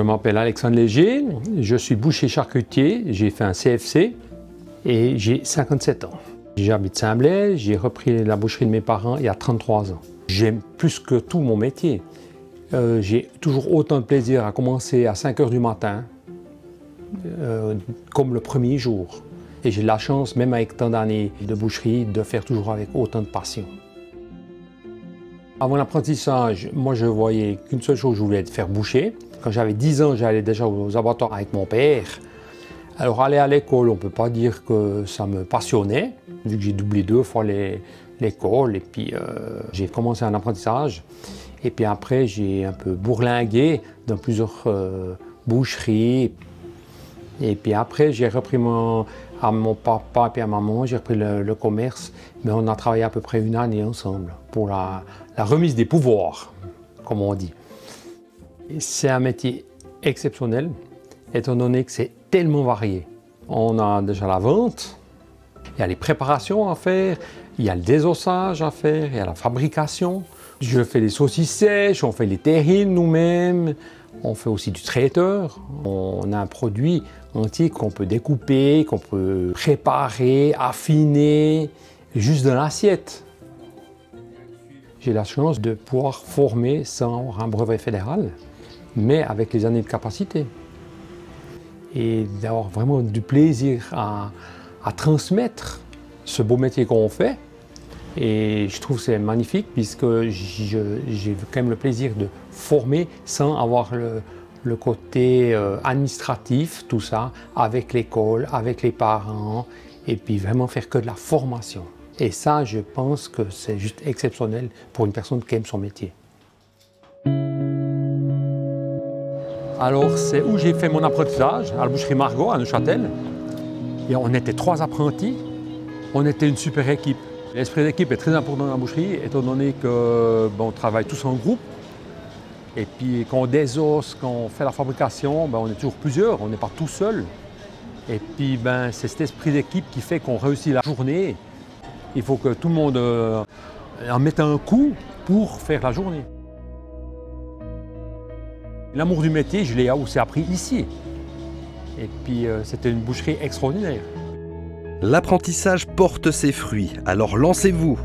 m'appelle Alexandre Léger, je suis boucher charcutier, j'ai fait un CFC et j'ai 57 ans. J'habite Saint-Blaise, j'ai repris la boucherie de mes parents il y a 33 ans. J'aime plus que tout mon métier. Euh, j'ai toujours autant de plaisir à commencer à 5 heures du matin, euh, comme le premier jour. Et j'ai la chance, même avec tant d'années de boucherie, de faire toujours avec autant de passion. À mon apprentissage, moi je voyais qu'une seule chose, je voulais être faire boucher. Quand j'avais 10 ans, j'allais déjà aux abattoirs avec mon père. Alors aller à l'école, on ne peut pas dire que ça me passionnait, vu que j'ai doublé deux fois l'école et puis euh, j'ai commencé un apprentissage. Et puis après, j'ai un peu bourlingué dans plusieurs euh, boucheries. Et puis après, j'ai repris mon, à mon papa et à maman, j'ai repris le, commerce. Mais on a travaillé à peu près une année ensemble pour la, la remise des pouvoirs, comme on dit. C'est un métier exceptionnel, étant donné que c'est tellement varié. On a déjà la vente, il y a les préparations à faire, il y a le désossage à faire, il y a la fabrication. Je fais les saucisses sèches, on fait les terrines nous-mêmes, on fait aussi du traiteur. On a un produit entier qu'on peut découper, qu'on peut préparer, affiner, juste dans l'assiette. J'ai la chance de pouvoir former sans un brevet fédéral, mais avec les années de capacité et d'avoir vraiment du plaisir à, transmettre ce beau métier qu'on fait. Et je trouve que c'est magnifique puisque j'ai quand même le plaisir de former sans avoir le, côté euh, administratif, tout ça, avec l'école, avec les parents, et puis vraiment faire que de la formation. Et ça, je pense que c'est juste exceptionnel pour une personne qui aime son métier. Alors, c'est où j'ai fait mon apprentissage, à la boucherie Margot, à Neuchâtel. Et on était trois apprentis. On était une super équipe. L'esprit d'équipe est très important dans la boucherie, étant donné qu'on ben, travaille tous en groupe. Et puis, quand on désosse, quand on fait la fabrication, ben, on est toujours plusieurs, on n'est pas tout seul. Et puis, ben, c'est cet esprit d'équipe qui fait qu'on réussit la journée. Il faut que tout le monde euh, en mette un coup pour faire la journée. L'amour du métier, je l'ai aussi appris ici. Et puis, euh, c'était une boucherie extraordinaire. L'apprentissage porte ses fruits, alors lancez-vous